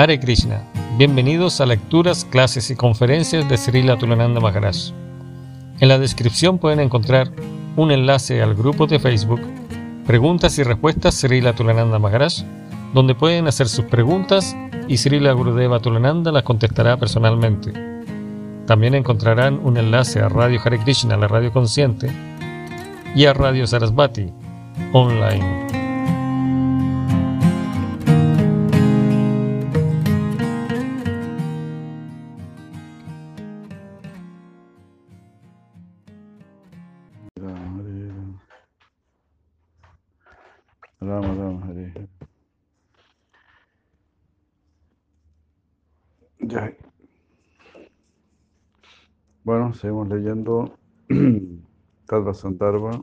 Hare Krishna. Bienvenidos a lecturas, clases y conferencias de Srila Tulananda Maharaj. En la descripción pueden encontrar un enlace al grupo de Facebook Preguntas y Respuestas Srila Tulananda Maharaj, donde pueden hacer sus preguntas y Srila Gurudeva Tulananda las contestará personalmente. También encontrarán un enlace a Radio Hare Krishna, la radio consciente, y a Radio Sarasvati, online. Bueno, seguimos leyendo Tattva Sandarbha.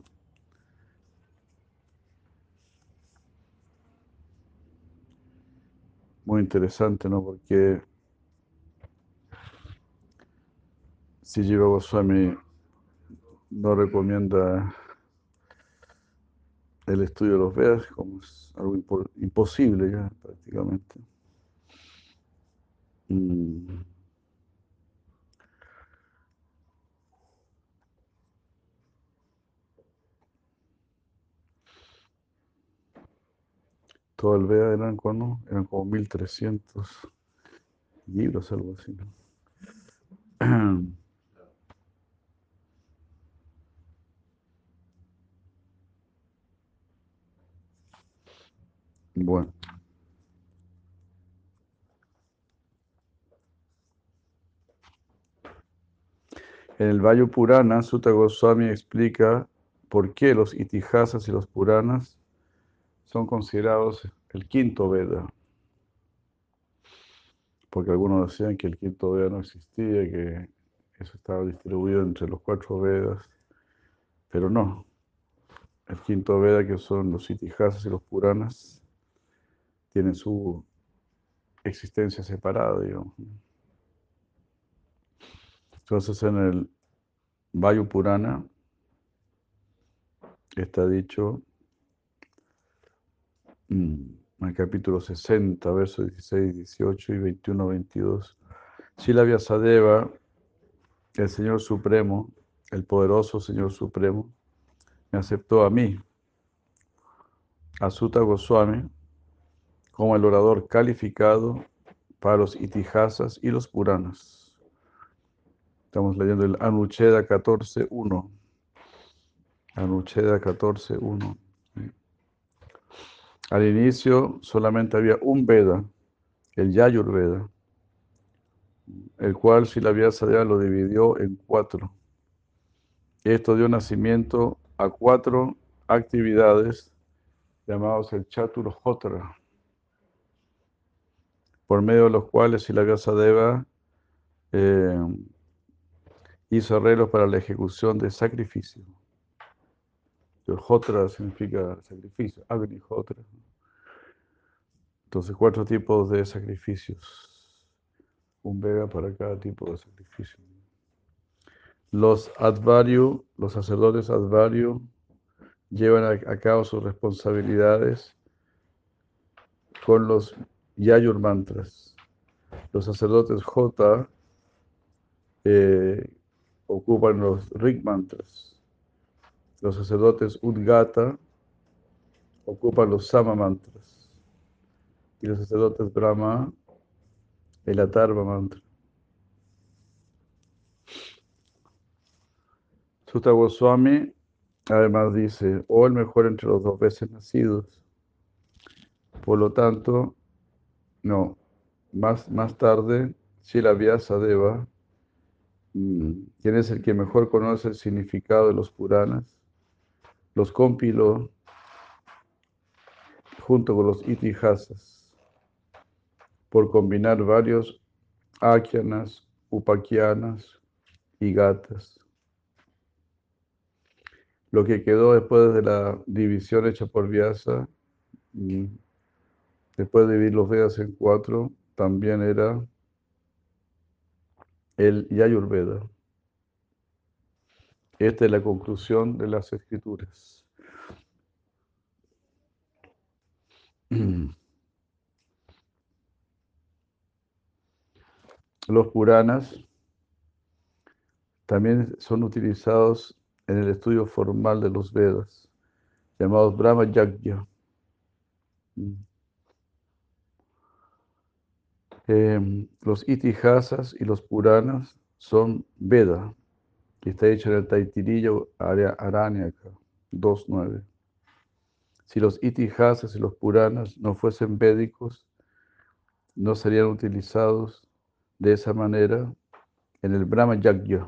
Muy interesante, ¿no? Porque si Jiva Goswami no recomienda el estudio de los Vedas como es algo impo- imposible ya prácticamente. Mm. Todo el Veda eran como, eran como 1300 libros, algo así. ¿no? Bueno. En el Vayu Purana, Sutta Goswami explica por qué los itihasas y los puranas son considerados el quinto Veda. Porque algunos decían que el quinto Veda no existía, que eso estaba distribuido entre los cuatro Vedas, pero no. El quinto Veda, que son los itihasas y los puranas, tienen su existencia separada, digamos. Entonces en el Vayu Purana está dicho en el capítulo 60, versos 16, 18 y 21, 22. Sila Vyasadeva, el Señor Supremo, el poderoso Señor Supremo, me aceptó a mí, a Sutta Goswami, como el orador calificado para los itihasas y los puranas. Estamos leyendo el Anucheda 14.1. Anucheda 14.1. Al inicio solamente había un Veda, el Yayur Veda, el cual si la Vyasadeva lo dividió en cuatro. Esto dio nacimiento a cuatro actividades llamados el Chaturjotra, por medio de los cuales si la Vyasadeva eh, hizo arreglos para la ejecución de sacrificio. El Jotra significa sacrificio, Agni. Entonces, cuatro tipos de sacrificios. Un vega para cada tipo de sacrificio. Los Advaryu, los sacerdotes Advaryu, llevan a, a cabo sus responsabilidades con los Yayur mantras. Los sacerdotes Jota eh, ocupan los Rig mantras. Los sacerdotes Udgata ocupan los Sama mantras. Y los sacerdotes Brahma el Atarva mantra. Sutta Goswami además dice, o el mejor entre los dos veces nacidos. Por lo tanto, no, más, más tarde, Shila Vyasadeva quien es el que mejor conoce el significado de los Puranas, los compiló junto con los itihasas por combinar varios akyanas, upakyanas y gatas. Lo que quedó después de la división hecha por Vyasa, después de dividir los Vedas en cuatro, también era el Yayurveda. Esta es la conclusión de las escrituras. Los Puranas también son utilizados en el estudio formal de los Vedas, llamados Brahma Yagya. Em, los itihasas y los puranas son Veda, que está hecho en el Taitiriya Aranyaka 2.9. Si los itihasas y los puranas no fuesen védicos, no serían utilizados de esa manera en el Brahma Yagya.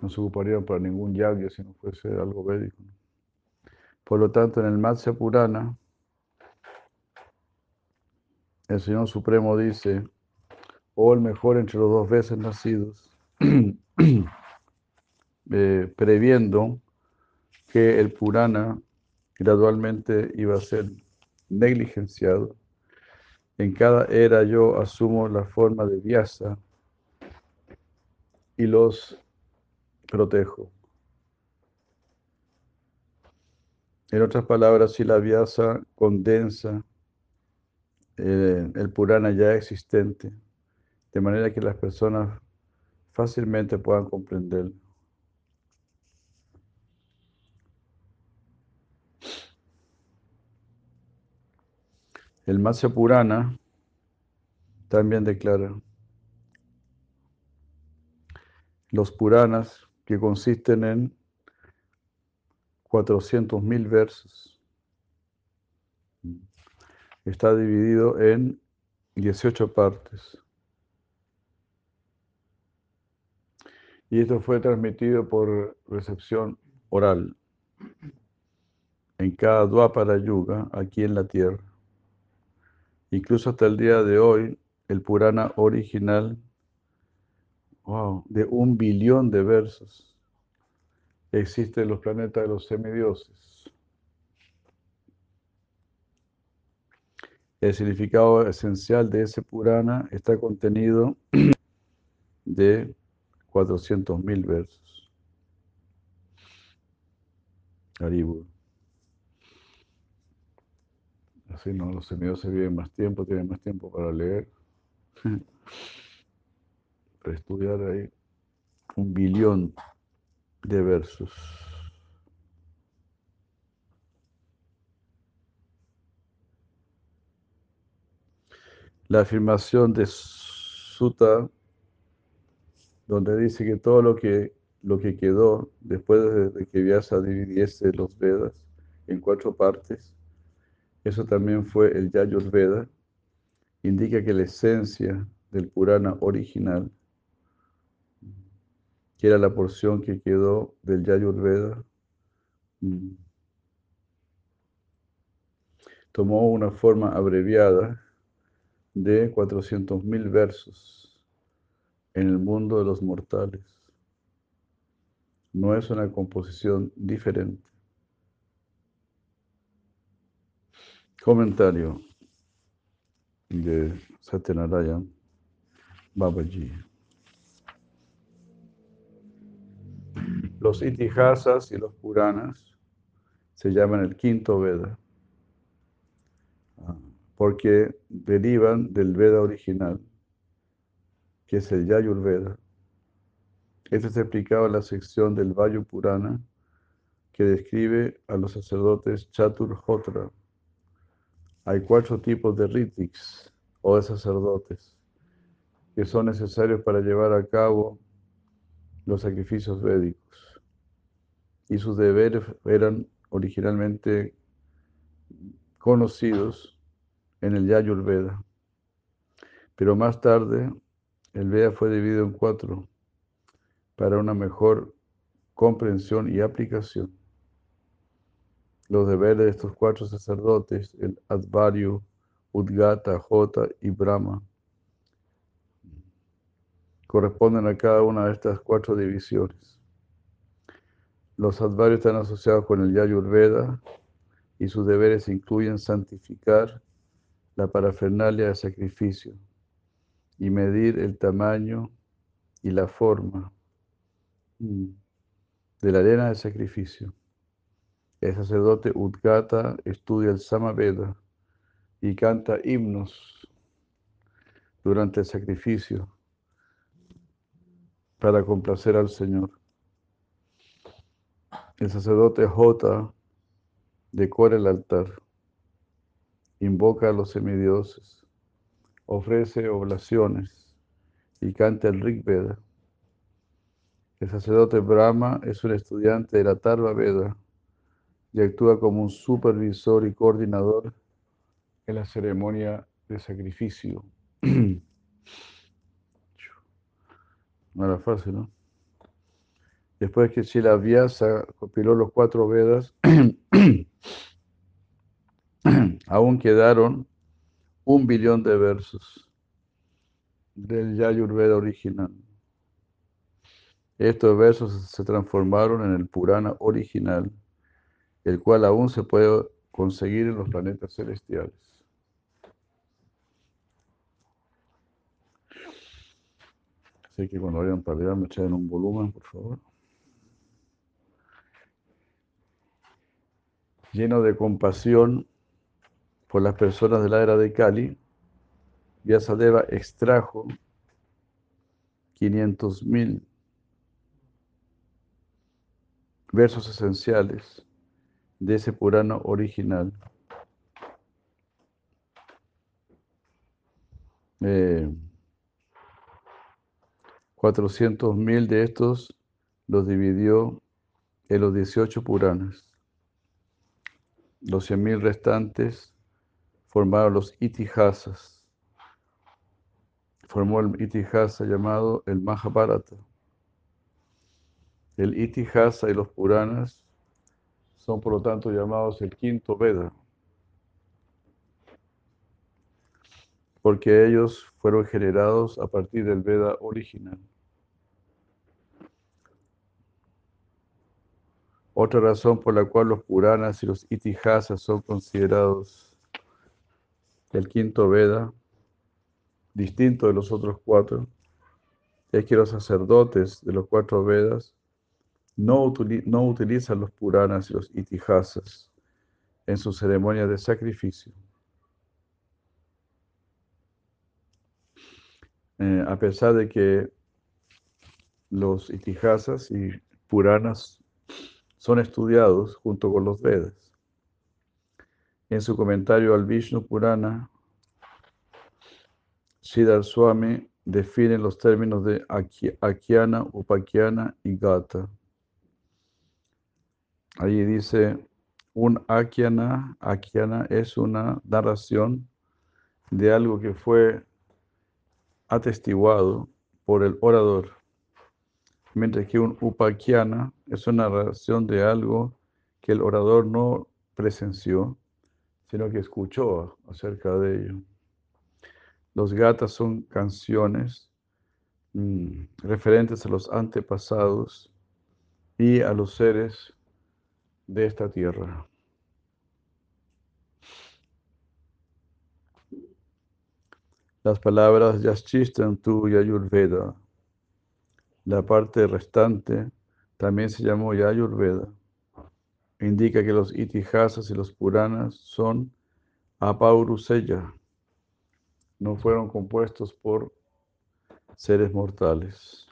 No se ocuparían para ningún yagya si no fuese algo védico. Por lo tanto, en el Matsya Purana, el Señor Supremo dice, oh, el mejor entre los dos veces nacidos, eh, previendo que el Purana gradualmente iba a ser negligenciado. En cada era yo asumo la forma de Vyasa y los protejo. En otras palabras, si la Vyasa condensa eh, el Purana ya existente, de manera que las personas fácilmente puedan comprenderlo. El Matsya Purana también declara los Puranas que consisten en 400.000 versos. Está dividido en 18 partes. Y esto fue transmitido por recepción oral en cada Dwapara Yuga aquí en la tierra. Incluso hasta el día de hoy, el Purana original, wow, de un billón de versos, existe en los planetas de los semidioses. El significado esencial de ese Purana está contenido de 400.000 versos. Haribur. Así no, los se viven más tiempo, tienen más tiempo para leer, para estudiar ahí un billón de versos. La afirmación de Sutta, donde dice que todo lo que, lo que quedó después de que Vyasa dividiese los Vedas en cuatro partes, eso también fue el Yayurveda, indica que la esencia del Purana original, que era la porción que quedó del Yayurveda, mm, tomó una forma abreviada de 400.000 versos en el mundo de los mortales. No es una composición diferente. Comentario de Satyanarayan Babaji. Los itihasas y los puranas se llaman el quinto Veda ah, porque derivan del Veda original, que es el Yayurveda. Esto se explicado en la sección del Vayu Purana que describe a los sacerdotes Chaturhotra hay cuatro tipos de ritiks o de sacerdotes que son necesarios para llevar a cabo los sacrificios védicos. Y sus deberes eran originalmente conocidos en el Yayurveda. Pero más tarde el Veda fue dividido en cuatro para una mejor comprensión y aplicación los deberes de estos cuatro sacerdotes, el Advaryu, Udgata, Jota y Brahma, corresponden a cada una de estas cuatro divisiones. Los Advaryus están asociados con el Yayurveda y sus deberes incluyen santificar la parafernalia de sacrificio y medir el tamaño y la forma mm, de la arena de sacrificio. El sacerdote Udgata estudia el Samaveda y canta himnos durante el sacrificio para complacer al Señor. El sacerdote J decora el altar, invoca a los semidioses, ofrece oblaciones y canta el Rig Veda. El sacerdote Brahma es un estudiante de la Tarva Veda y actúa como un supervisor y coordinador en la ceremonia de sacrificio. No era ¿no? Después que Shila Vyasa compiló los cuatro Vedas, aún quedaron un billón de versos del Yayurveda original. Estos versos se transformaron en el Purana original, el cual aún se puede conseguir en los planetas celestiales. Así que cuando vayan para allá me echen un volumen, por favor. Lleno de compasión por las personas de la era de Cali, Vyasadeva extrajo 500.000 versos esenciales de ese Purano original. Eh, 400.000 de estos los dividió en los 18 Puranas. Los 100.000 restantes formaron los Itihasas. Formó el Itihasa llamado el Mahabharata. El Itihasa y los Puranas son por lo tanto llamados el quinto Veda, porque ellos fueron generados a partir del Veda original. Otra razón por la cual los Puranas y los Itihasas son considerados el quinto Veda, distinto de los otros cuatro, es que los sacerdotes de los cuatro Vedas no, utilizan los Puranas y los Itihasas en sus ceremonias de sacrificio. Eh, a pesar de que los Itihasas y Puranas son estudiados junto con los Vedas. En su comentario al Vishnu Purana, Siddhar Swami define los términos de Akyana, Upakyana y Gata. Allí dice, un Akyana, Akyana es una narración de algo que fue atestiguado por el orador, mientras que un Upakyana es una narración de algo que el orador no presenció, sino que escuchó acerca de ello. Los gatas son canciones mm, referentes a los antepasados y a los seres de esta tierra. Las palabras Yaschistan tu Yayurveda. La parte restante también se llamó Yayurveda. Indica que los Itihasas y los Puranas son Apauruseya. No fueron compuestos por seres mortales,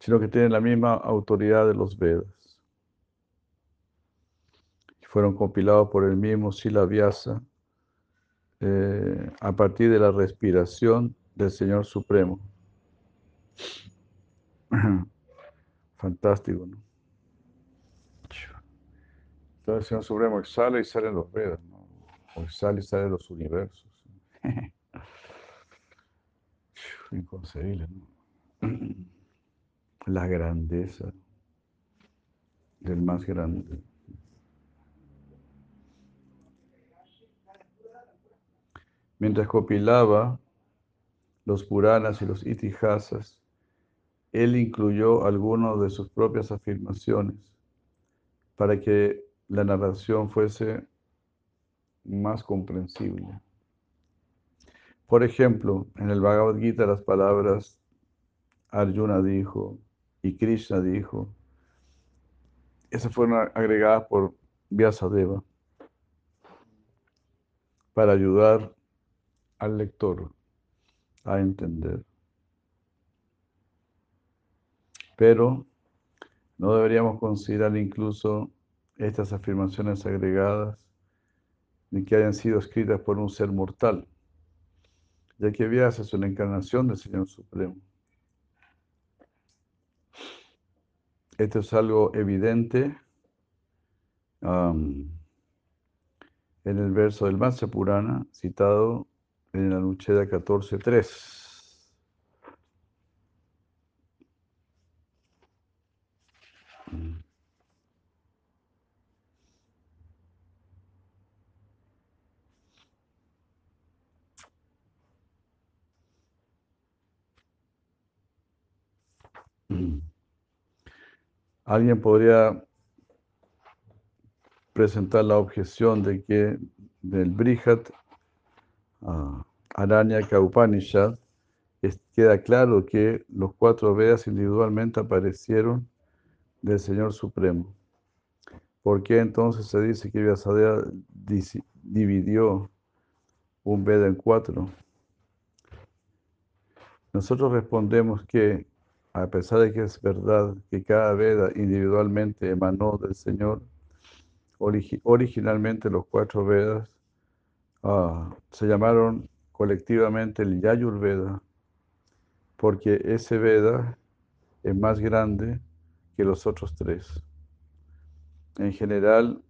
sino que tienen la misma autoridad de los Vedas fueron compilados por el mismo Sila Vyasa eh, a partir de la respiración del Señor Supremo. Fantástico, ¿no? Entonces el Señor Supremo exhala y salen los Vedas, ¿no? O exhala y salen los universos. Inconcebible, ¿no? La grandeza del más grande. Mientras compilaba los Puranas y los Itihasas, él incluyó algunas de sus propias afirmaciones para que la narración fuese más comprensible. Por ejemplo, en el Bhagavad Gita las palabras Arjuna dijo y Krishna dijo, esas fueron agregadas por Vyasadeva para ayudar al lector a entender. Pero no deberíamos considerar incluso estas afirmaciones agregadas ni que hayan sido escritas por un ser mortal, ya que Vyasa es una encarnación del Señor Supremo. Esto es algo evidente en el verso del Matsya Purana citado en la Nucheda 14.3. Alguien podría presentar la objeción de que del Brihat uh, Aranyaka Upanishad queda claro que los cuatro Vedas individualmente aparecieron del Señor Supremo. ¿Por qué entonces se dice que Vyasadeva dividió un Veda en cuatro? Nosotros respondemos que a pesar de que es verdad que cada Veda individualmente emanó del Señor, originalmente los cuatro Vedas ah, se llamaron colectivamente el Yayurveda, porque ese Veda es más grande que los otros tres. En general,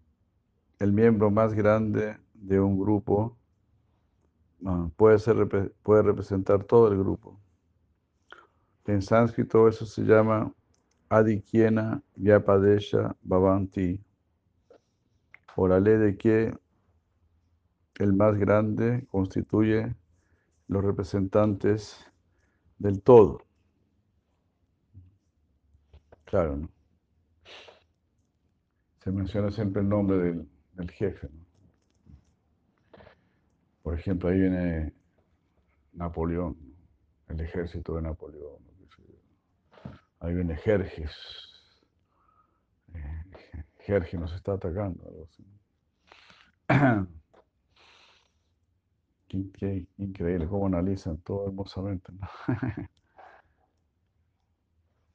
el miembro más grande de un grupo ah, puede, ser, puede representar todo el grupo. En sánscrito eso se llama Adikyena Vyapadesha Bhavanti, por la ley de que el más grande constituye los representantes del todo. Claro, ¿no? Se menciona siempre el nombre del, jefe. Por ejemplo, ahí viene Napoleón, el ejército de Napoleón. Ahí viene Jerjes. Eh, Jerjes nos está atacando. Qué, increíble cómo analizan todo hermosamente.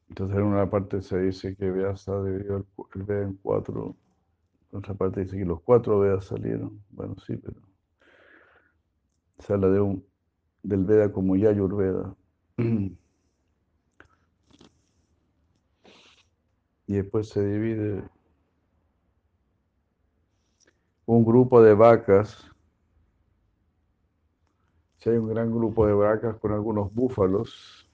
Entonces en una parte se dice que Vyasa dividió el, el Veda en cuatro, en otra parte dice que los cuatro Vedas salieron. Bueno, sí, pero se habla de un, del Veda como Yayurveda. y después se divide un grupo de vacas. Si hay un gran grupo de vacas con algunos búfalos,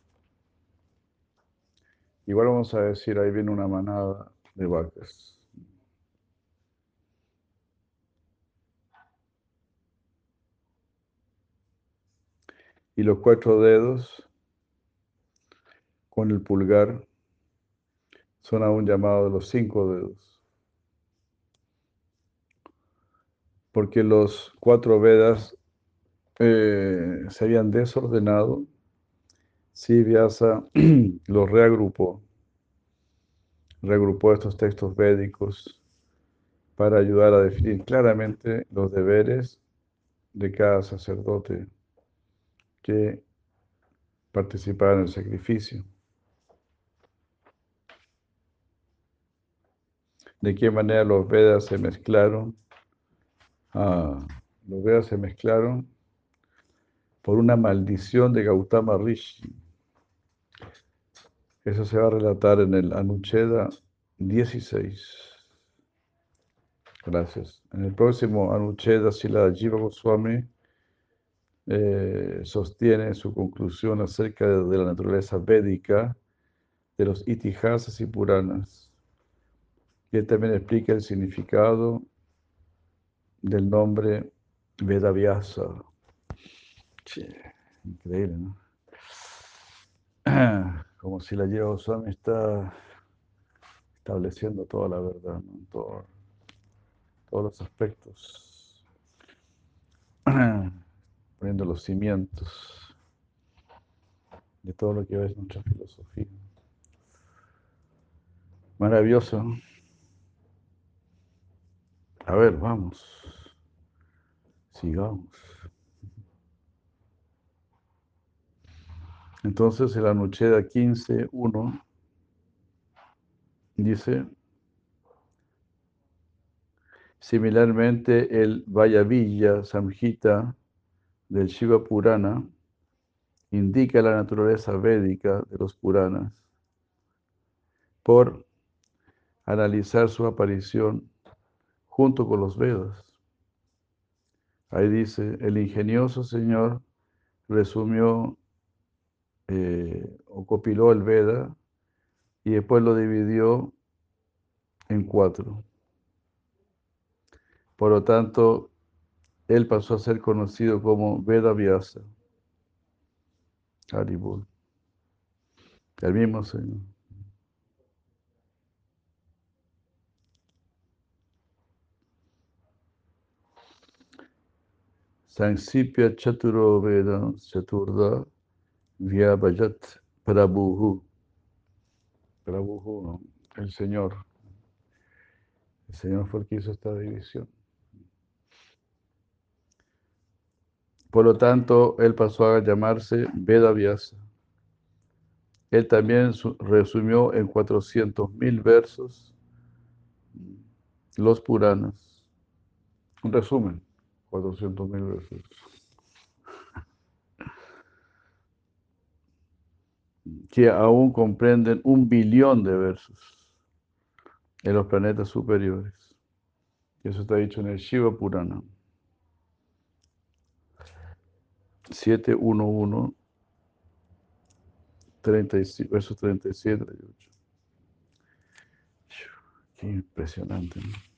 igual vamos a decir, ahí viene una manada de vacas. Y los cuatro dedos con el pulgar son aún llamados los cinco dedos. Porque los cuatro Vedas eh, se habían desordenado si Vyasa los reagrupó, reagrupó estos textos védicos para ayudar a definir claramente los deberes de cada sacerdote que participaba en el sacrificio. De qué manera los Vedas se mezclaron. Ah, los Vedas se mezclaron por una maldición de Gautama Rishi. Eso se va a relatar en el Anucheda 16. Gracias. En el próximo Anucheda, Sila Jiva Goswami eh, sostiene su conclusión acerca de, la naturaleza védica de los itihasas y puranas que también explica el significado del nombre Vedavyasa. increíble, ¿no? Como si la lleva Osami está estableciendo toda la verdad, ¿no? todos los aspectos, poniendo los cimientos de todo lo que es nuestra filosofía. Maravilloso. A ver, vamos. Sigamos. Entonces el Anucheda 15.1 dice, similarmente el Vayavilla Samhita del Shiva Purana indica la naturaleza védica de los Puranas por analizar su aparición junto con los Vedas. Ahí dice, el ingenioso Señor resumió eh, o copiló el Veda y después lo dividió en cuatro. Por lo tanto, él pasó a ser conocido como Veda Vyasa. Haribol. El mismo Señor. Sansipya Chaturo Veda Chaturda Vyabhajat Prabhuhu. Prabhuhu, ¿no? el Señor. El Señor fue el que hizo esta división. Por lo tanto, él pasó a llamarse Veda Vyasa. Él también resumió en 400.000 versos los Puranas. Un resumen, 400.000 versos. Que aún comprenden un billón de versos en los planetas superiores. Eso está dicho en el Shiva Purana. 711, 35, versos 37 38. Qué impresionante. ¿no?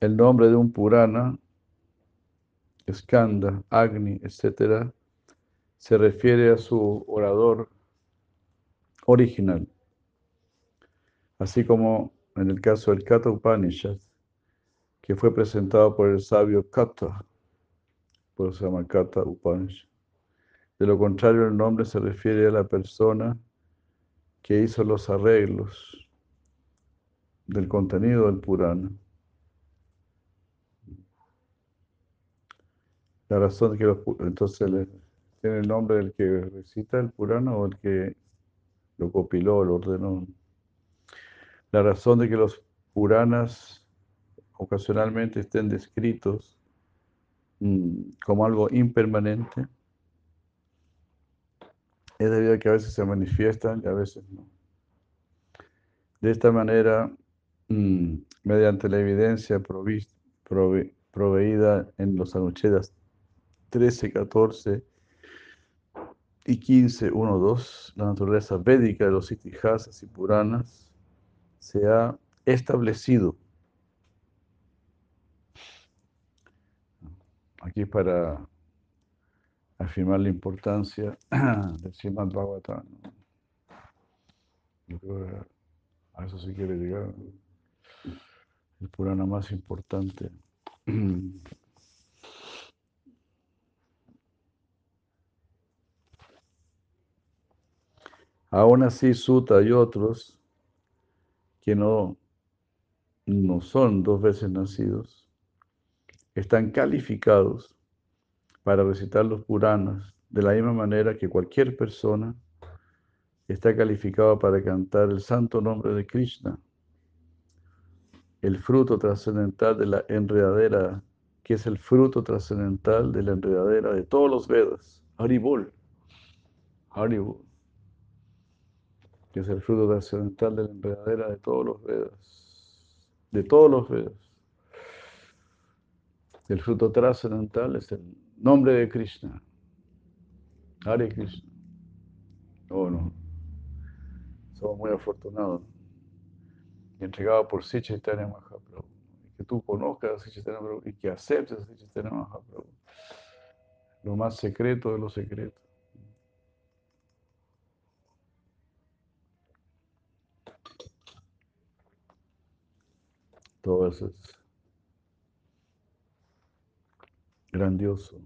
El nombre de un Purana, Skanda, Agni, etcétera, se refiere a su orador original, así como en el caso del Kata Upanishad, que fue presentado por el sabio Kata, por eso se llama Kata Upanishad. De lo contrario, el nombre se refiere a la persona que hizo los arreglos del contenido del Purana. La razón que los, entonces tiene el nombre del que recita el Purana o el que lo copiló, lo ordenó. La razón de que los Puranas ocasionalmente estén descritos mm, como algo impermanente es debido a que a veces se manifiestan y a veces no. De esta manera, mm, mediante la evidencia proveída en los Anuchedas 13, 14 y 15, 1, 2, la naturaleza védica de los itihasas y puranas se ha establecido. Aquí para afirmar la importancia del Srimad Bhagavatam. A eso sí quiere llegar. El Purana más importante. Aún así, Suta y otros que no, no son dos veces nacidos, están calificados para recitar los Puranas de la misma manera que cualquier persona está calificada para cantar el santo nombre de Krishna, el fruto trascendental de la enredadera, que es el fruto trascendental de la enredadera de todos los Vedas, Haribol. Haribol que es el fruto trascendental de la enredadera de todos los Vedas, de todos los Vedas. El fruto trascendental es el nombre de Krishna. Hare Krishna. Oh, no. Somos muy afortunados. Entregado por Sri Chaitanya Mahaprabhu. Que tú conozcas a Sri Chaitanya Mahaprabhu y que aceptes a Sri Chaitanya Mahaprabhu. Lo más secreto de los secretos. Todo eso es grandioso.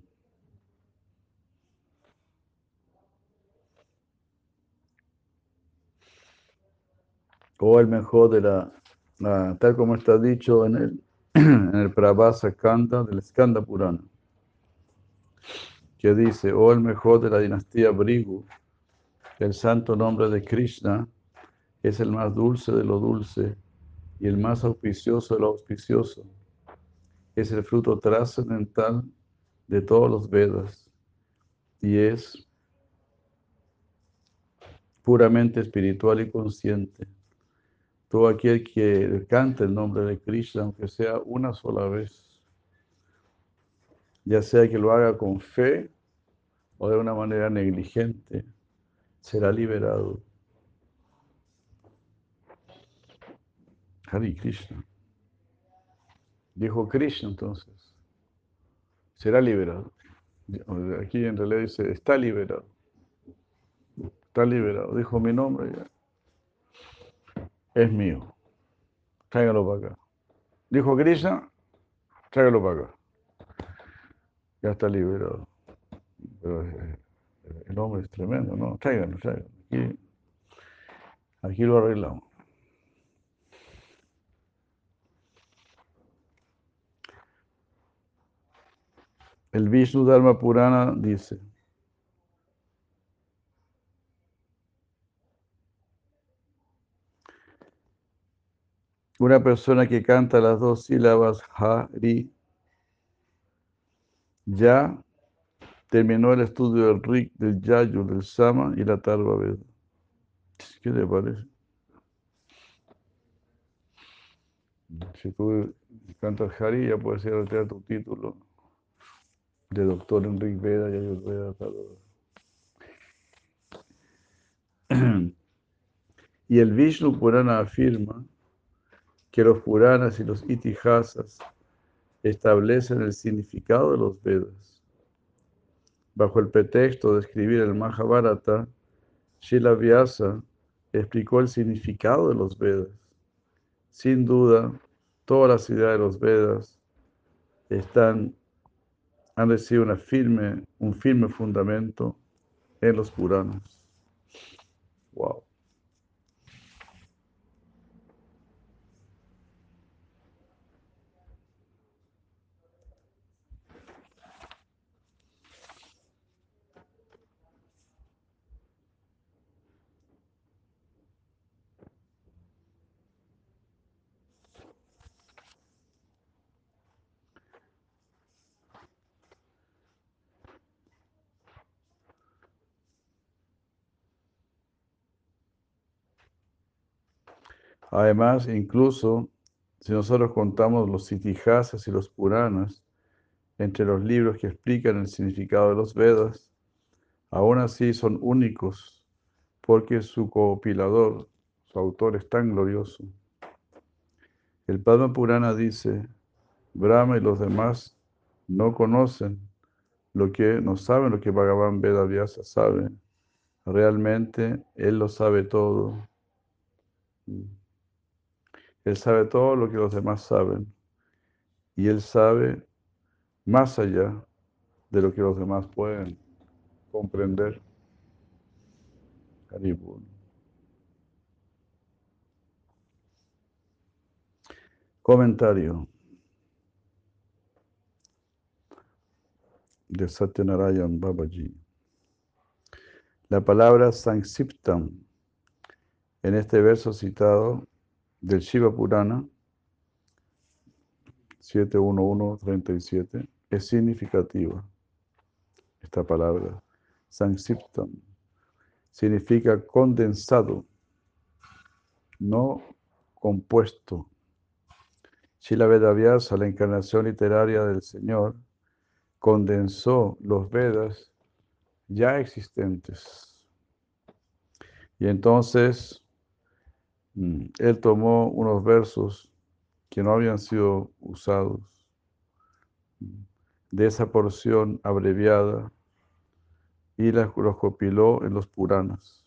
o el mejor de la, tal como está dicho en el, en el Prabhasa Kanta del Skanda Purana, que dice, o el mejor de la dinastía Brigu, el santo nombre de Krishna es el más dulce de lo dulce y el más auspicioso de lo auspicioso. Es el fruto trascendental de todos los Vedas y es puramente espiritual y consciente. Todo aquel que cante el nombre de Krishna, aunque sea una sola vez, ya sea que lo haga con fe o de una manera negligente, será liberado. Hari Krishna. Dijo Krishna entonces, será liberado. Aquí en realidad dice, está liberado. Está liberado. Dijo mi nombre ya es mío. Tráigalo para acá. Dijo Krishna, tráigalo para acá. Ya está liberado. Pero eh, el hombre es tremendo, ¿no? Tráiganlo, tráiganlo. Aquí, aquí lo arreglamos. El Vishnu Dharma Purana dice, Una persona que canta las dos sílabas Hari ya terminó el estudio del Rik, del Yayu, del Sama y la Tarva Veda. ¿Qué te parece? Si tú cantas Hari, ya puedes ir a tu título de doctor en Rik Veda y Ayurveda. Y el Vishnu Purana afirma que los Puranas y los Itihasas establecen el significado de los Vedas. Bajo el pretexto de escribir el Mahabharata, Shila Vyasa explicó el significado de los Vedas. Sin duda, todas las ideas de los Vedas están, han recibido una firme, un firme fundamento en los Puranas. Wow. Además, incluso si nosotros contamos los itihasas y los puranas entre los libros que explican el significado de los Vedas, aún así son únicos porque su compilador, su autor es tan glorioso. El Padma Purana dice, Brahma y los demás no conocen lo que, no saben lo que Bhagavan Veda Vyasa sabe. Realmente Él lo sabe todo. Él sabe todo lo que los demás saben. Y Él sabe más allá de lo que los demás pueden comprender. Comentario de Satyanarayan Babaji. La palabra Sangsiptam en este verso citado del Shiva Purana 71137 es significativa. Esta palabra, Sansiptam, significa condensado, no compuesto. Shila Vedavyasa, la encarnación literaria del Señor, condensó los Vedas ya existentes. Y entonces él tomó unos versos que no habían sido usados mm, de esa porción abreviada y los compiló en los Puranas.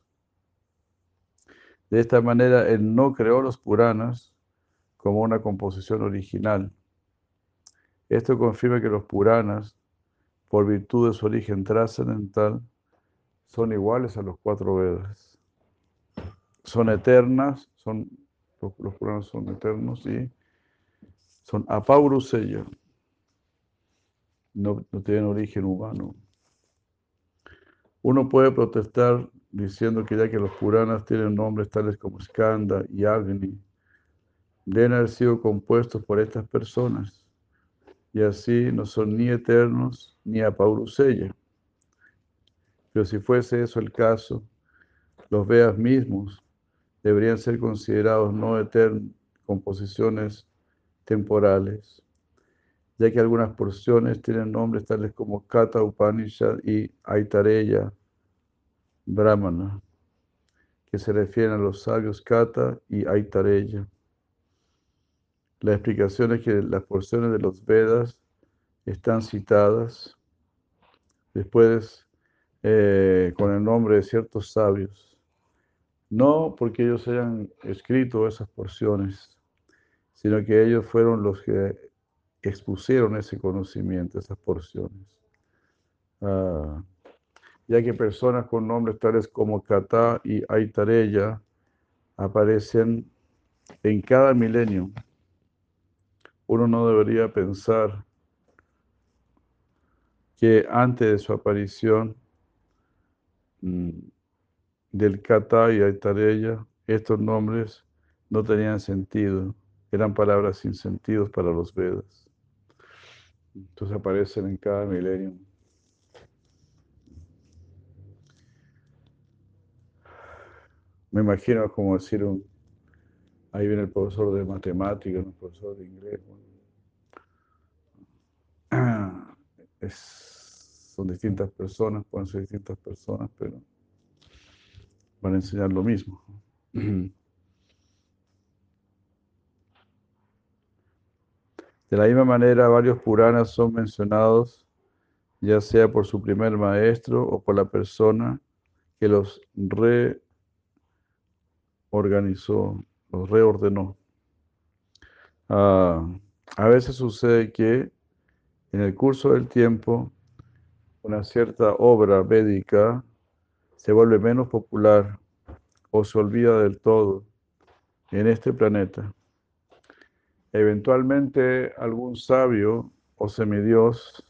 De esta manera, él no creó los Puranas como una composición original. Esto confirma que los Puranas, por virtud de su origen trascendental, son iguales a los cuatro Vedas. Son eternas, son, los, Puranas son eternos y son apauruseya, no, no tienen origen humano. Uno puede protestar diciendo que ya que los Puranas tienen nombres tales como Skanda y Agni, deben haber sido compuestos por estas personas, y así no son ni eternos ni apauruseya. Pero si fuese eso el caso, los Veas mismos deberían ser considerados no eternos, composiciones temporales, ya que algunas porciones tienen nombres tales como Kata Upanishad y Aitareya Brahmana, que se refieren a los sabios Kata y Aitareya. La explicación es que las porciones de los Vedas están citadas después eh, con el nombre de ciertos sabios, no porque ellos hayan escrito esas porciones, sino que ellos fueron los que expusieron ese conocimiento, esas porciones. Ah, ya que personas con nombres tales como Kata y Aitareya aparecen en cada milenio. Uno no debería pensar que antes de su aparición mm, del Kata y Aitareya, estos nombres no tenían sentido, eran palabras sin sentido para los Vedas. Entonces aparecen en cada milenio. Me imagino como decir un, ahí viene el profesor de matemáticas, el profesor de inglés. son distintas personas, pueden ser distintas personas, pero van a enseñar lo mismo. De la misma manera, varios Puranas son mencionados, ya sea por su primer maestro o por la persona que los reorganizó, los reordenó. Ah, a veces sucede que en el curso del tiempo, una cierta obra védica se vuelve menos popular o se olvida del todo en este planeta. Eventualmente algún sabio o semidios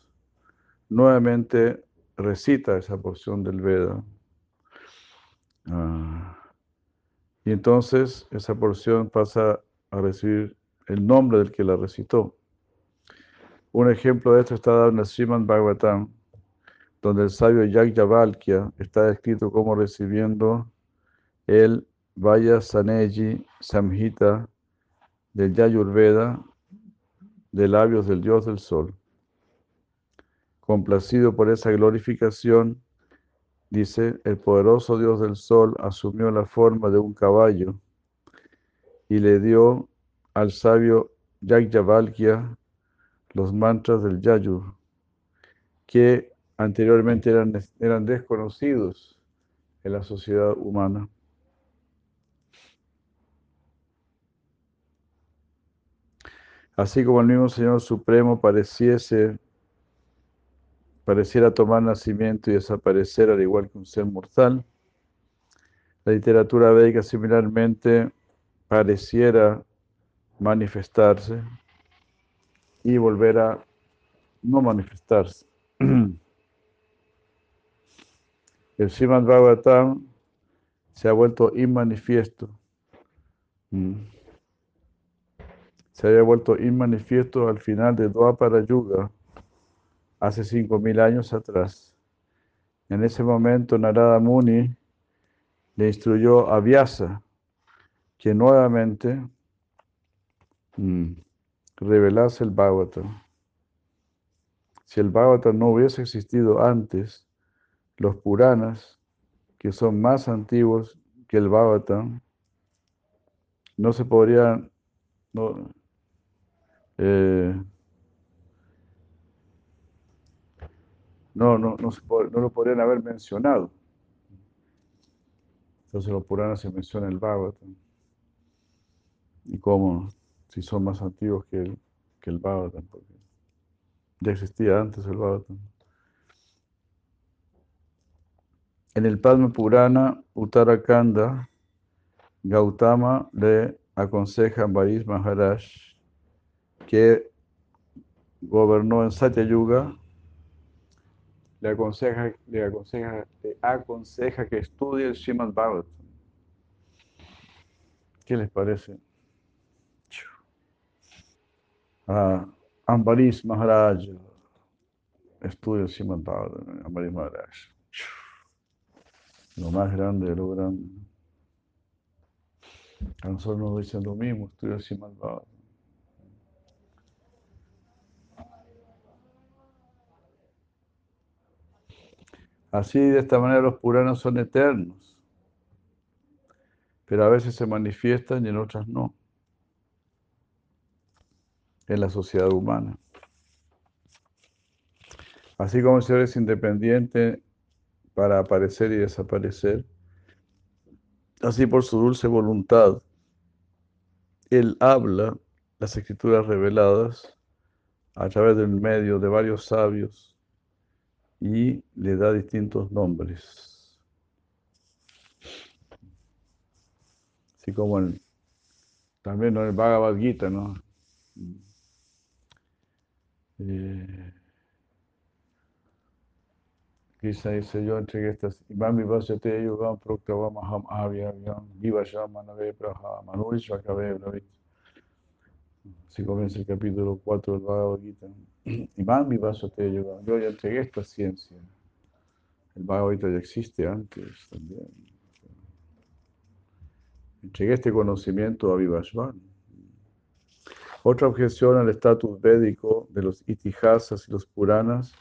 nuevamente recita esa porción del Veda. Ah, y entonces esa porción pasa a recibir el nombre del que la recitó. Un ejemplo de esto está dado en el Srimad Bhagavatam, donde el sabio Yagyavalkya está escrito como recibiendo el Vaya Saneji Samhita del Yayurveda de labios del Dios del Sol. Complacido por esa glorificación, dice, el poderoso Dios del Sol asumió la forma de un caballo y le dio al sabio Yagyavalkya los mantras del Yayur, que anteriormente eran, eran desconocidos en la sociedad humana. Así como el mismo Señor Supremo pareciese, pareciera tomar nacimiento y desaparecer al igual que un ser mortal, la literatura védica similarmente pareciera manifestarse y volver a no manifestarse. El Srimad Bhagavatam se ha vuelto inmanifiesto. Mm se había vuelto inmanifiesto al final de Dwapara Yuga, hace 5.000 años atrás. En ese momento Narada Muni le instruyó a Vyasa que nuevamente mm, revelase el Bhagavatam. Si el Bhagavatam no hubiese existido antes, los Puranas, que son más antiguos que el Bhagavatam, no se podrían, no, eh, no, no, no, no, lo podrían haber mencionado. Entonces los Puranas se menciona el Bhagavatam. Y cómo, si son más antiguos que el, que el Bhagavatam, porque ya existía antes el Bhagavatam. En el Padma Purana, Uttarakhanda Gautama le aconseja a Ambaris Maharaj que gobernó en Satyayuga, le aconseja que estudie el Srimad Bhagavatam. ¿Qué les parece? Ah, Ambaris Maharaj, estudia el Srimad Bhagavatam, Ambaris Maharaj. Lo más grande de lo grande. A nosotros nos dicen lo mismo, el Srimad Bhagavatam. Así, de esta manera, los Puranas son eternos, pero a veces se manifiestan y en otras no, en la sociedad humana. Así como el Señor es independiente para aparecer y desaparecer, así por su dulce voluntad, Él habla las escrituras reveladas a través del medio de varios sabios y le da distintos nombres. Así como también en el Bhagavad Gita, ¿no? Eh, Krishna dice, yo entregué estas, Imam Vivasate Yugam Proktavam Aham Avyam Vivasham Manave Praha Manurishvakave Bravit. Así comienza el capítulo 4 del Bhagavad Gita. Imam Vivasate Yugam. Yo ya entregué esta ciencia. El Bhagavad Gita ya existe antes también. Entregué este conocimiento a Vivashvan. Otra objeción al estatus védico de los itihasas y los puranas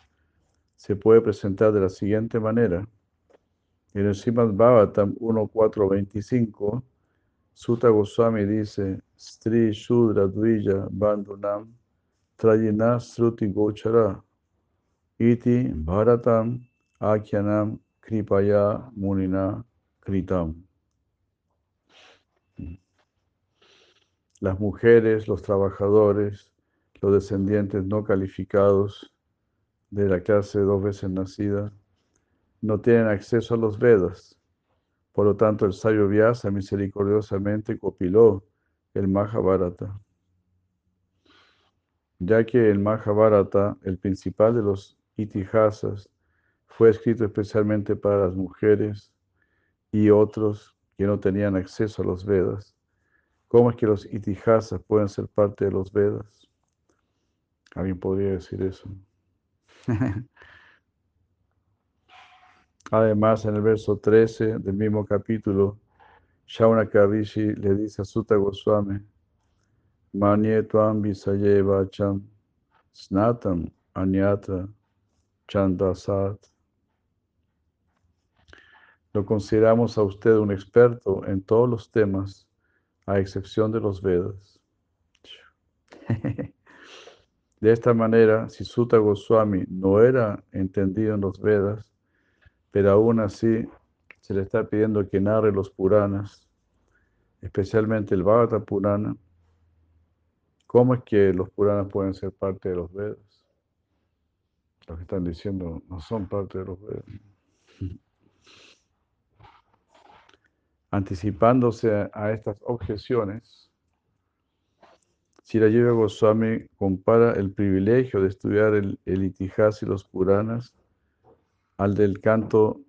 se puede presentar de la siguiente manera. En el Srimad Bhagavatam 1.4.25, Sutta Goswami dice, Stri Shudra Dvija Bandunam Trayina Sruti Gochara Iti Bharatam Akyanam Kripaya Munina Kritam. Las mujeres, los trabajadores, los descendientes no calificados de la clase dos veces nacida no tienen acceso a los Vedas. Por lo tanto, el sabio Vyasa misericordiosamente copiló el Mahabharata. Ya que el Mahabharata, el principal de los itihasas, fue escrito especialmente para las mujeres y otros que no tenían acceso a los Vedas. ¿Cómo es que los itihasas pueden ser parte de los Vedas? ¿Alguien podría decir eso? Además, en el verso 13 del mismo capítulo, Shaunaka Rishi le dice a Sutta Goswami, Manye tuam visayeva cham snatam anyatra chandasat. Lo consideramos a usted un experto en todos los temas, a excepción de los Vedas. De esta manera, si Sutta Goswami no era entendido en los Vedas, pero aún así se le está pidiendo que narre los Puranas, especialmente el Bhagavata Purana, ¿cómo es que los Puranas pueden ser parte de los Vedas? Los que están diciendo no son parte de los Vedas. Anticipándose a estas objeciones, Sirajiva Goswami compara el privilegio de estudiar el, el Itihas y los Puranas al del canto,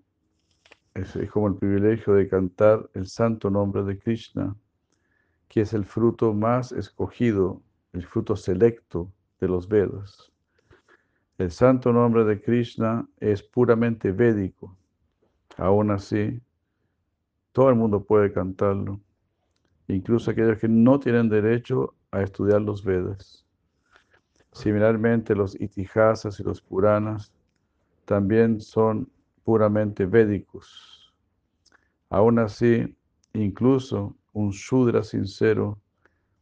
es, como el privilegio de cantar el santo nombre de Krishna, que es el fruto más escogido, el fruto selecto de los Vedas. El santo nombre de Krishna es puramente védico. Aún así, todo el mundo puede cantarlo, incluso aquellos que no tienen derecho a estudiar los Vedas. Similarmente, los itihasas y los puranas también son puramente védicos. Aún así, incluso un Shudra sincero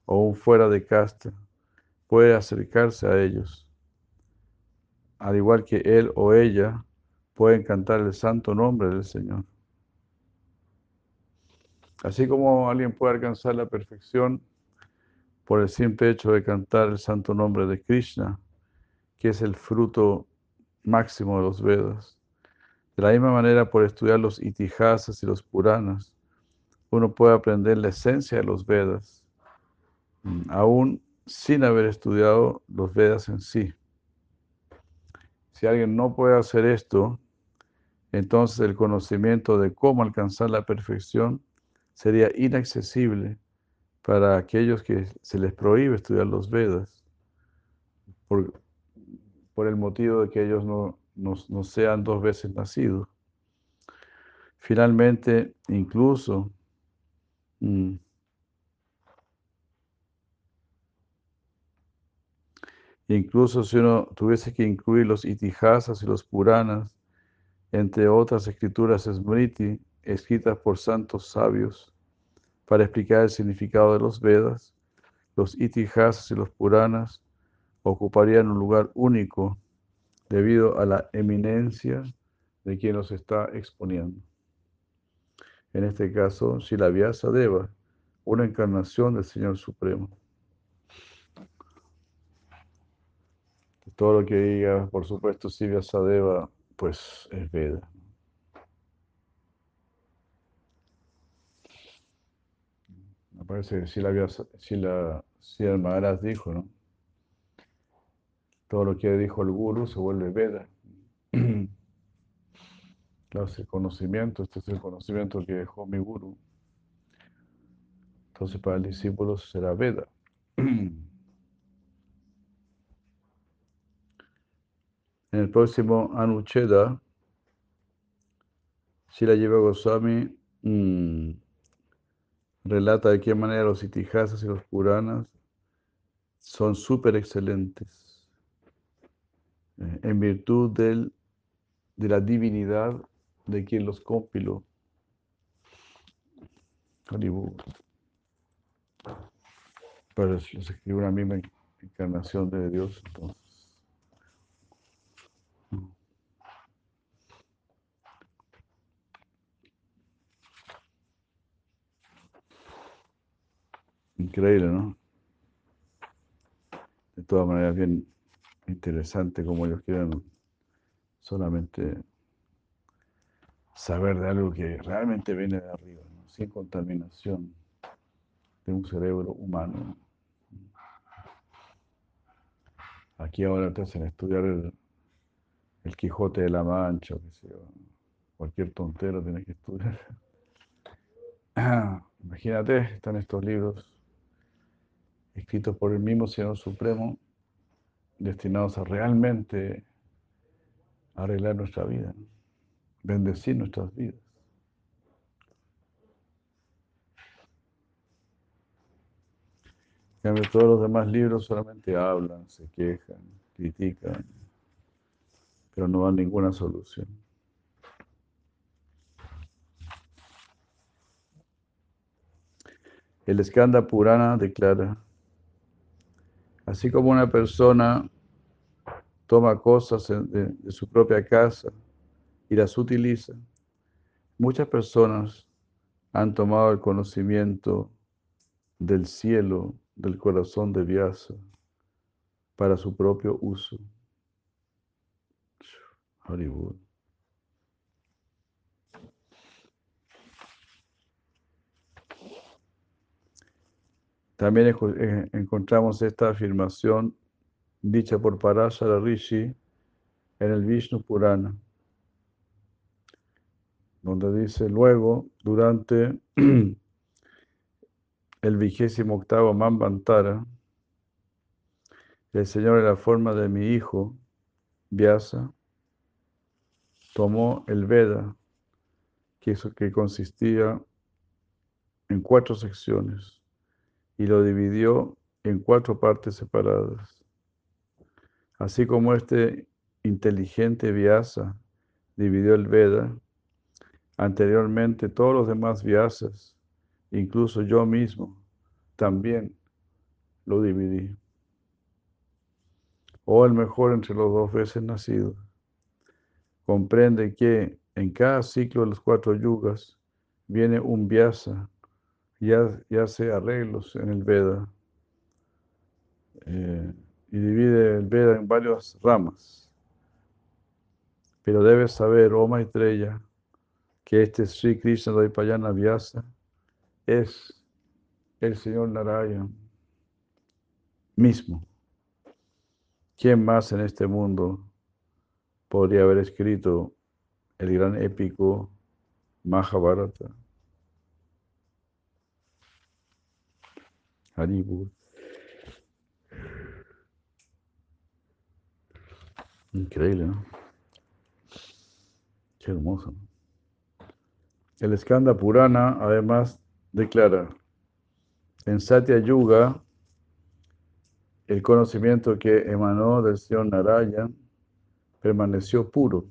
o un fuera de casta puede acercarse a ellos. Al igual que él o ella pueden cantar el santo nombre del Señor. Así como alguien puede alcanzar la perfección por el simple hecho de cantar el santo nombre de Krishna, que es el fruto máximo de los Vedas. De la misma manera, por estudiar los itihasas y los puranas, uno puede aprender la esencia de los Vedas, mm, aún sin haber estudiado los Vedas en sí. Si alguien no puede hacer esto, entonces el conocimiento de cómo alcanzar la perfección sería inaccesible para aquellos que se les prohíbe estudiar los Vedas, por, el motivo de que ellos no, no sean dos veces nacidos. Finalmente, incluso mm, incluso si uno tuviese que incluir los itihasas y los puranas, entre otras escrituras smriti, escritas por santos sabios, para explicar el significado de los Vedas, los itihasas y los puranas ocuparían un lugar único debido a la eminencia de quien los está exponiendo en este caso la Vyasa Deva, una encarnación del Señor Supremo. Todo lo que diga, por supuesto, si Deva, pues es Veda. Parece que si la, si la si el Maharaj dijo, ¿no? Todo lo que dijo el Guru se vuelve Veda. clase conocimiento, este es el conocimiento que dejó mi guru. Entonces para el discípulo será Veda. En el próximo Anucheda, la lleva Goswami mmm, relata de qué manera los itihasas y los puranas son súper excelentes eh, en virtud del, de la divinidad de quien los compiló. Pero escribió una misma encarnación de Dios, entonces. Increíble, ¿no? De todas maneras, bien interesante como ellos quieran solamente saber de algo que realmente viene de arriba, sin contaminación de un cerebro humano. Aquí ahora te hacen estudiar el, Quijote de la Mancha, cualquier tontero tienes que estudiar. imagínate, están estos libros escritos por el mismo Señor Supremo, destinados a realmente arreglar nuestra vida bendecir nuestras vidas. En cambio, todos los demás libros solamente hablan, se quejan, critican, pero no dan ninguna solución. El Skanda Purana declara, así como una persona toma cosas de su propia casa, y las utiliza. Muchas personas han tomado el conocimiento del cielo, del corazón de Vyasa, para su propio uso. Hollywood. También eh, encontramos esta afirmación dicha por Parashara Rishi en el Vishnu Purana donde dice luego, durante el vigésimo octavo Manvantara, el Señor en la forma de mi hijo, Vyasa, tomó el Veda, que, que consistía en cuatro secciones, y lo dividió en cuatro partes separadas. Así como este inteligente Vyasa dividió el Veda Anteriormente, todos los demás Vyasas, incluso yo mismo, también lo dividí. O el mejor entre los dos veces nacidos. Comprende que en cada ciclo de los cuatro yugas viene un Vyasa y hace arreglos en el Veda. Eh, y divide el Veda en varias ramas. Pero debes saber, oh Maitreya, que este Sri Krishna Dvaipayana Vyasa es el Señor Narayana mismo. ¿Quién más en este mundo podría haber escrito el gran épico Mahabharata? Haribur. Increíble, ¿no? Qué hermoso. El Skanda Purana además declara, en Satya Yuga, el conocimiento que emanó del Señor Narayan permaneció puro.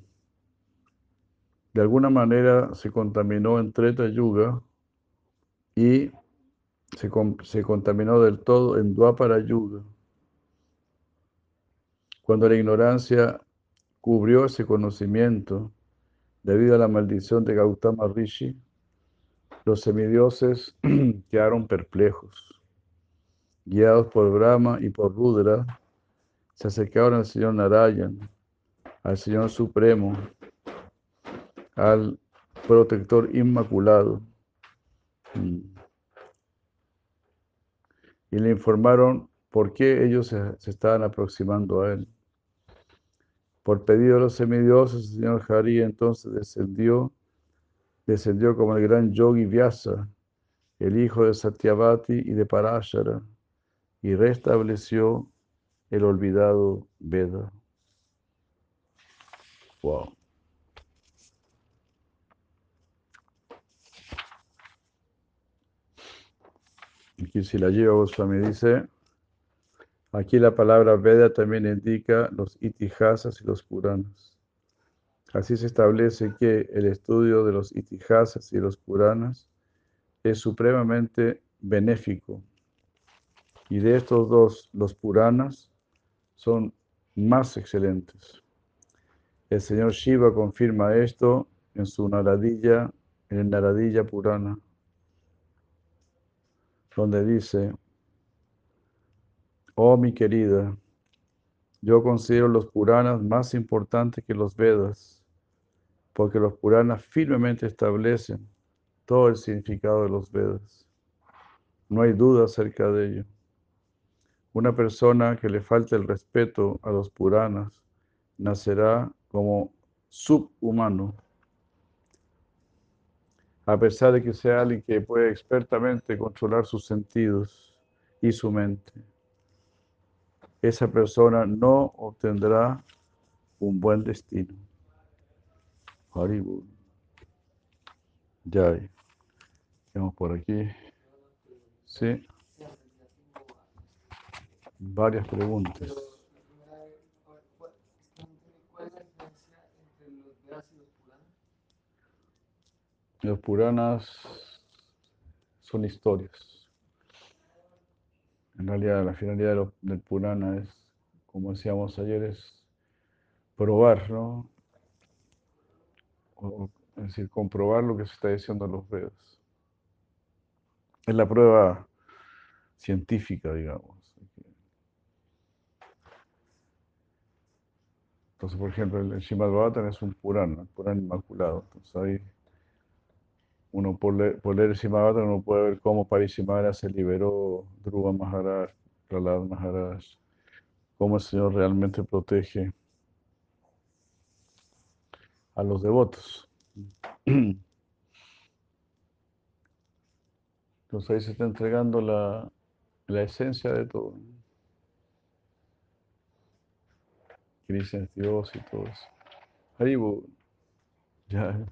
De alguna manera se contaminó en Treta Yuga y se, contaminó del todo en Dwapara Yuga. Cuando la ignorancia cubrió ese conocimiento, debido a la maldición de Gautama Rishi, los semidioses quedaron perplejos. Guiados por Brahma y por Rudra, se acercaron al Señor Narayan, al Señor Supremo, al protector inmaculado, y le informaron por qué ellos se, estaban aproximando a él. Por pedido de los semidioses, el señor Hari entonces descendió, descendió como el gran yogi Vyasa, el hijo de Satyavati y de Parashara, y restableció el olvidado Veda. Wow. Aquí si la lleva Goswami dice, Aquí la palabra Veda también indica los itihasas y los puranas. Así se establece que el estudio de los itihasas y los puranas es supremamente benéfico. Y de estos dos, los puranas son más excelentes. El señor Shiva confirma esto en su Naradilla, en el Naradilla Purana, donde dice, Oh mi querida, yo considero los Puranas más importantes que los Vedas, porque los Puranas firmemente establecen todo el significado de los Vedas. No hay duda acerca de ello. Una persona que le falte el respeto a los Puranas nacerá como subhumano, a pesar de que sea alguien que puede expertamente controlar sus sentidos y su mente esa persona no obtendrá un buen destino. Haribur. Ya. Vamos por aquí. Sí. Varias preguntas. Los Puranas son historias. En realidad, la finalidad del Purana es, como decíamos ayer, es probar, ¿no? es decir, comprobar lo que se está diciendo en los Vedas. Es la prueba científica, digamos. Entonces, por ejemplo, el Shimad Bhavatan es un Purana, un Purana inmaculado. Entonces ahí uno por, leer, por leer uno puede ver cómo Parishimara se liberó, Dhruva Maharaj, Prahlad Maharaj, cómo el Señor realmente protege a los devotos. Entonces ahí se está entregando la, la esencia de todo. Krishna es Dios y todo eso. Ahí, ya.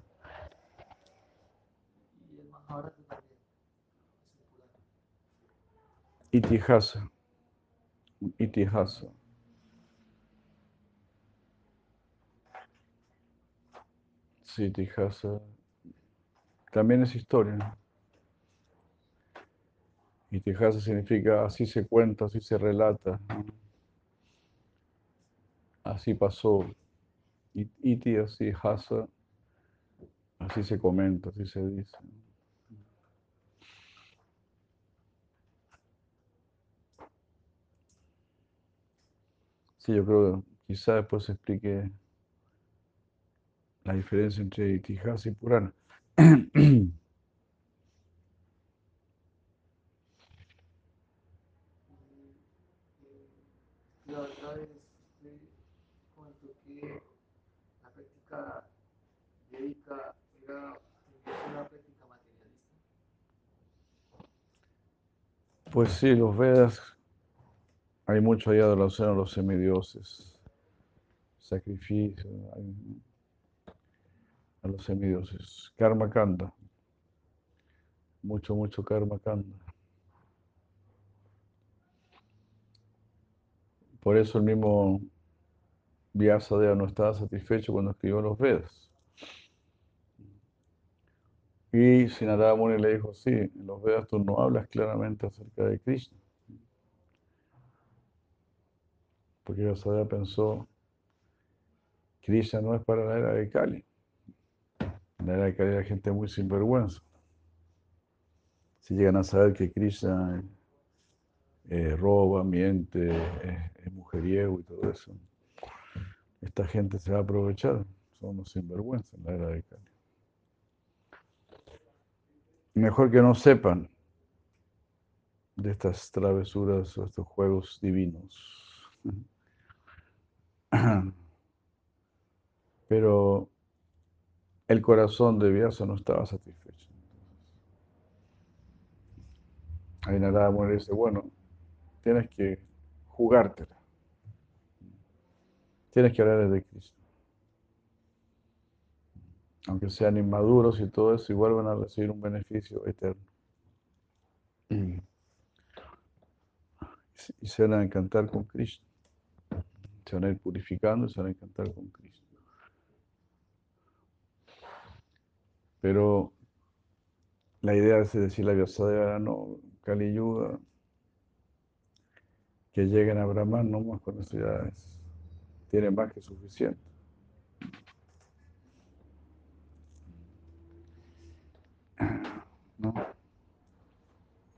Itihasa. Itihasa. Sí, Itihasa. También es historia. Itihasa significa así se cuenta, así se relata. Así pasó. Iti, así, hasa, así se comenta, así se dice. Sí, yo creo que quizá después explique la diferencia entre Itihasa y Purana. Pues sí, los Vedas hay mucho ahí adoración a los semidioses, sacrificio a los semidioses, karma kanda, mucho, mucho karma kanda. Por eso el mismo Vyasadeva no estaba satisfecho cuando escribió los Vedas. Y Sinarada Muni le dijo, sí, en los Vedas tú no hablas claramente acerca de Krishna. Porque Vyasadeva pensó, Krishna no es para la era de Kali. En la era de Kali era gente muy sinvergüenza. Si llegan a saber que Krishna roba, miente, es, es mujeriego y todo eso, esta gente se va a aprovechar. Son unos sinvergüenza en la era de Kali. Mejor que no sepan de estas travesuras o estos juegos divinos. Pero el corazón de Vyasa no estaba satisfecho. Ahí Narada Muni dice, bueno, tienes que jugártela. Tienes que hablar de Cristo. Aunque sean inmaduros y todo eso, igual van a recibir un beneficio eterno. Y se van a encantar con Cristo. Se van a ir purificando y se van a encantar con Cristo. Pero la idea es decir la Vyasadeva era no, Kali Yuga, que lleguen a Brahman, no más con eso ya es, tiene más que suficiente. ¿no?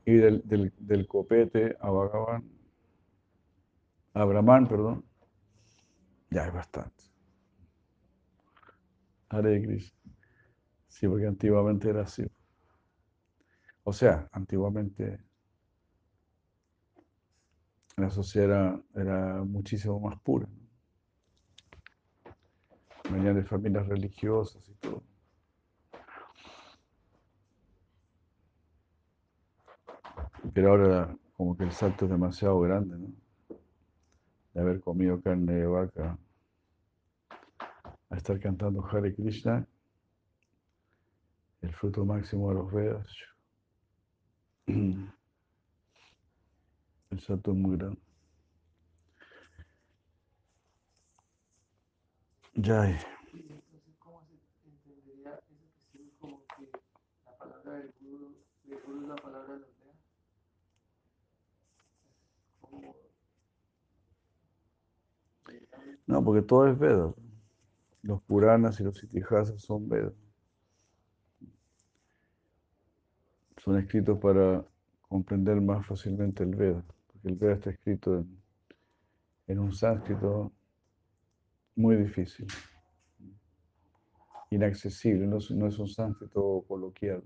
Y del copete a Bhagavan, a Brahman, perdón, ya es bastante. Hare Krishna. Sí, porque antiguamente era así. O sea, antiguamente la sociedad era, era muchísimo más pura. Venían de familias religiosas y todo. Pero ahora como que el salto es demasiado grande, ¿no? De haber comido carne de vaca a estar cantando Hare Krishna, el fruto máximo de los Vedas. El salto es muy grande. Ya, entonces, ¿cómo se entendería eso que como que la palabra del guru, del guru es la palabra de los Vedas? Como, no, porque todo es Veda. Los Puranas y los Itihasas son Vedas. Son escritos para comprender más fácilmente el Veda, porque el Veda está escrito en, un sánscrito muy difícil, inaccesible, no es, no es un sánscrito coloquial.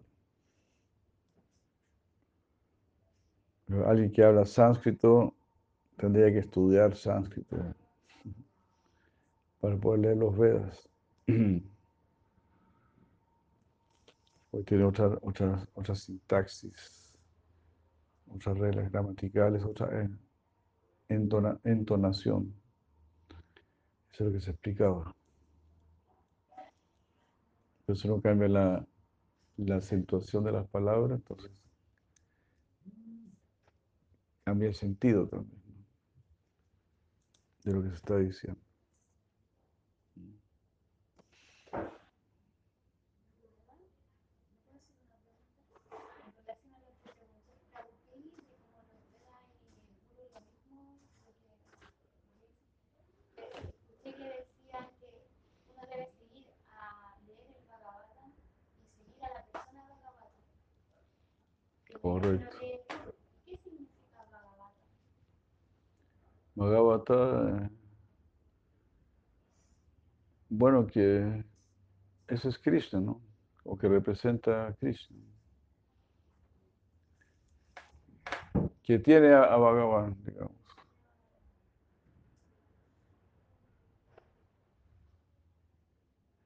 Pero alguien que habla sánscrito tendría que estudiar sánscrito para poder leer los Vedas. Porque tiene otra, otra, sintaxis, otras reglas gramaticales, otra entona- entonación. Eso es lo que se explicaba. Pero si uno cambia la, la acentuación de las palabras, entonces cambia el sentido también ¿no? de lo que se está diciendo. Correcto. ¿Qué significa Bhagavata? Bhagavata, eh, bueno, que eso es Krishna, ¿no? O que representa a Krishna. Que tiene a, a Bhagavan, digamos.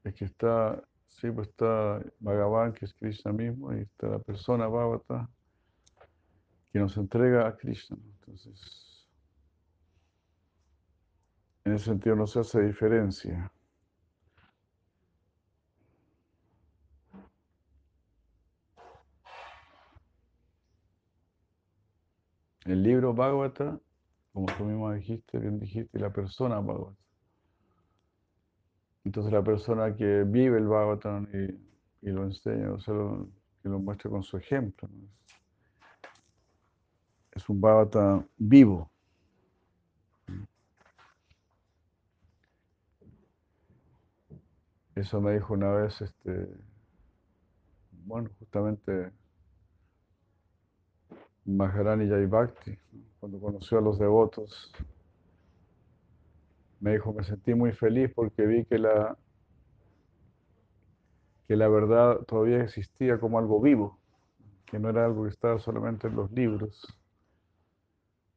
Es que está, sí, pues está Bhagavan, que es Krishna mismo, y está la persona Bhavata que nos entrega a Krishna. Entonces, en ese sentido no se hace diferencia. El libro Bhagavata, como tú mismo dijiste, bien dijiste, la persona Bhagavata. Entonces la persona que vive el Bhagavatam y, y lo enseña, o sea, lo, que lo muestra con su ejemplo. Es un Bhagavatam vivo. Eso me dijo una vez, este, bueno, justamente Maharani Jai Bhakti, cuando conoció a los devotos, me dijo, me sentí muy feliz porque vi que la, que la verdad todavía existía como algo vivo, que no era algo que estaba solamente en los libros,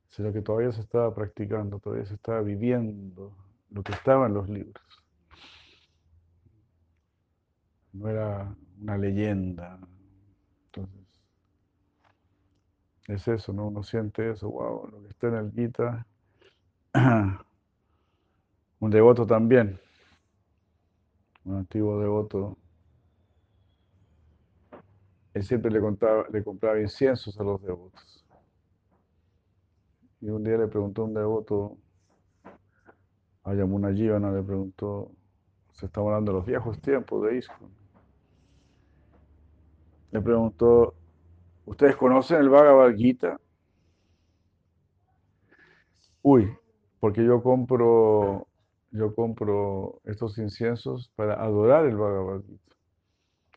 sino que todavía se estaba practicando, todavía se estaba viviendo lo que estaba en los libros. No era una leyenda. Entonces, es eso, ¿no? Uno siente eso, wow, lo que está en el Gita. Un devoto también, un antiguo devoto, él siempre le, le compraba inciensos a los devotos. Y un día le preguntó a un devoto, a Yamuna Jivana, le preguntó, se está hablando de los viejos tiempos de ISKCON. Le preguntó, ¿ustedes conocen el Bhagavad Gita? Uy, porque yo compro yo compro estos inciensos para adorar el Bhagavad Gita.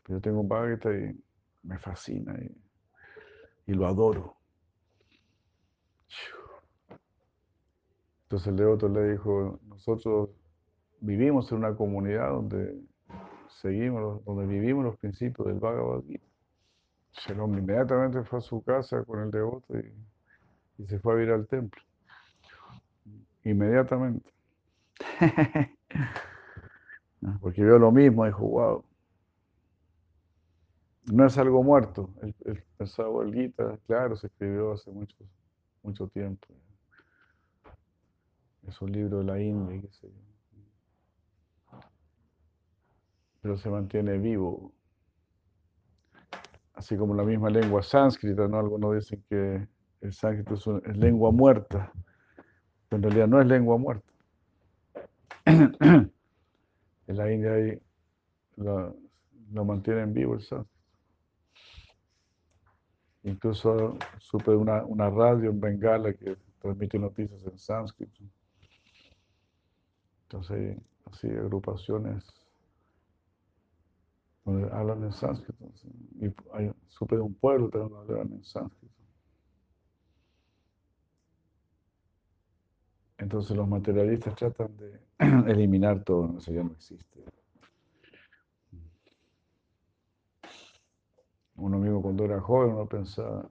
Yo tengo un Bhagavad Gita y me fascina y, y lo adoro. Entonces el devoto le dijo, nosotros vivimos en una comunidad donde seguimos, donde vivimos los principios del Bhagavad Gita. El hombre inmediatamente fue a su casa con el devoto y, y se fue a ir al templo. Inmediatamente. Porque vio lo mismo, dijo, wow. No es algo muerto. El, el, el Gita, claro, se escribió hace mucho, mucho tiempo. Es un libro de la India, qué sé yo. Pero se mantiene vivo. Así como la misma lengua sánscrita, ¿no? Algunos dicen que el sánscrito es, lengua muerta. Pero en realidad no es lengua muerta. en la India ahí lo, lo mantienen vivo el sánscrito. Incluso supe una, una radio en Bengala que transmite noticias en sánscrito. Entonces, así, agrupaciones donde hablan en sánscrito. Y hay, supe de un pueblo donde hablan en sánscrito. Entonces los materialistas tratan de eliminar todo, eso ya no existe. Uno mismo cuando era joven uno pensaba,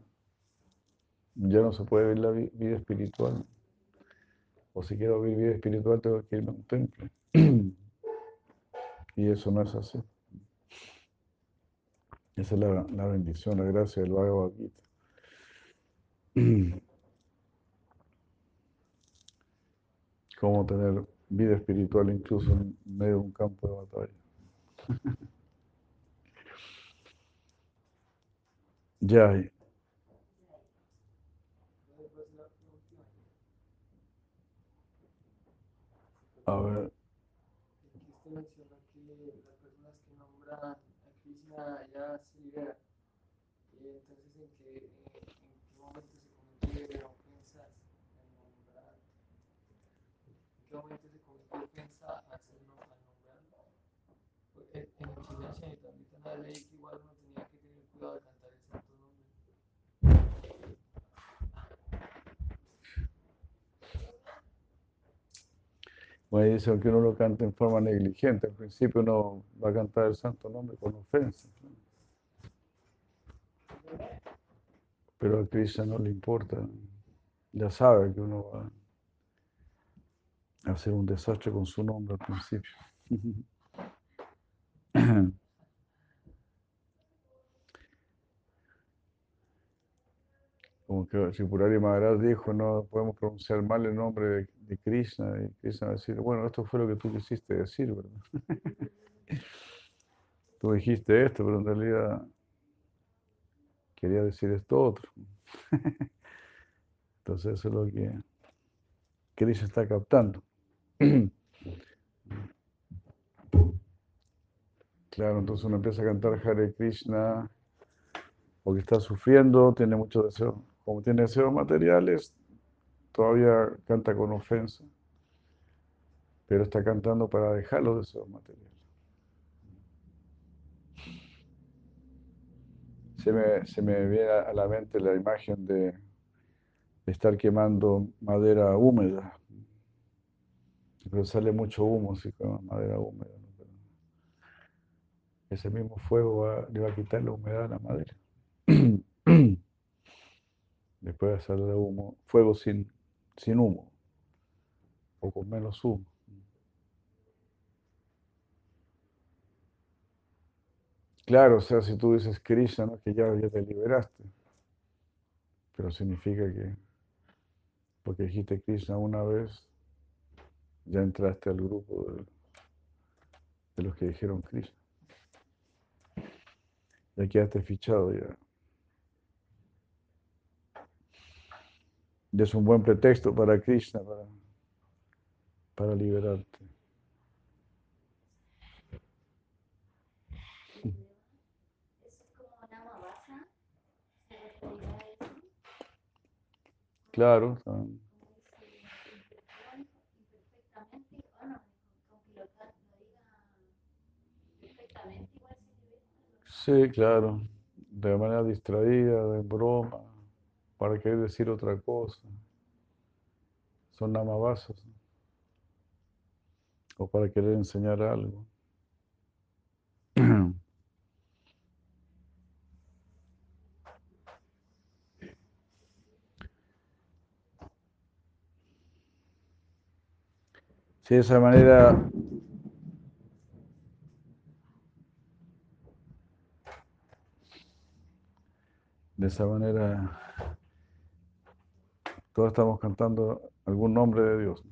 ya no se puede vivir la vida espiritual. O si quiero vivir vida espiritual tengo que irme a un templo. y eso no es así. Esa es la, la bendición, la gracia del Bhagavad Gita. Cómo tener vida espiritual incluso en medio de un campo de batalla. ya. A ver. Usted mencionó que las personas que nombran a Krishna ya se liberan. Y entonces, ¿en qué, en, en qué momento se convierte ofensa al nombrar? ¿En qué momento se convierte ofensa al ser al nombrar? En, en el China también está una ley que igual uno tenía que tener cuidado de cantar el santo nombre. Bueno, dice que uno lo canta en forma negligente. Al principio uno va a cantar el santo nombre con ofensa. Pero a Krishna no le importa. Ya sabe que uno va a hacer un desastre con su nombre al principio. Como que Tripurari Maharaj dijo, no podemos pronunciar mal el nombre de, Krishna. Y Krishna va a decir, bueno, esto fue lo que tú quisiste decir, ¿verdad? tú dijiste esto, pero en realidad quería decir esto otro. Entonces eso es lo que Krishna está captando. Claro, entonces uno empieza a cantar Hare Krishna porque está sufriendo, tiene muchos deseos. Como tiene deseos materiales, todavía canta con ofensa, pero está cantando para dejar los deseos materiales. Se me, se me viene a la mente la imagen de, estar quemando madera húmeda, pero sale mucho humo si quemas madera húmeda. ese mismo fuego le va a quitar la humedad a la madera. Después a salir humo, fuego sin, sin humo, o con menos humo. Claro, o sea, si tú dices Krishna, ¿no? que ya, ya te liberaste, pero significa que porque dijiste Krishna una vez, ya entraste al grupo de, de los que dijeron Krishna. Ya quedaste fichado ya. Es un buen pretexto para Krishna para, para liberarte. Claro, sí, claro. De manera distraída, de broma, para querer decir otra cosa. Son namabasas. ¿no? O para querer enseñar algo. De esa manera De esa manera, todos estamos cantando algún nombre de Dios.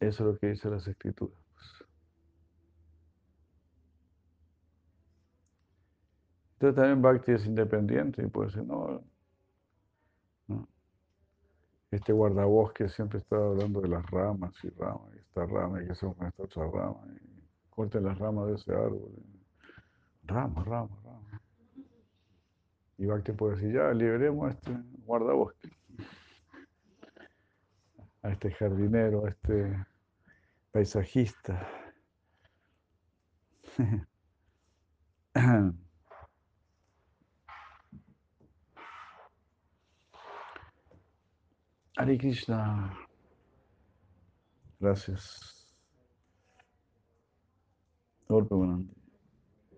Eso es lo que dicen las escrituras. pues. Entonces también Bhakti es independiente y puede decir, no, no. Este guardabosque siempre está hablando de las ramas y ramas, y esta rama, y que son con esta otra rama, y corten las ramas de ese árbol. Rama, rama, rama. Y Bhakti puede decir, ya, liberemos a este guardabosque, a este jardinero, a este paisajista. Hare Krishna. Gracias. Orpa Manandi.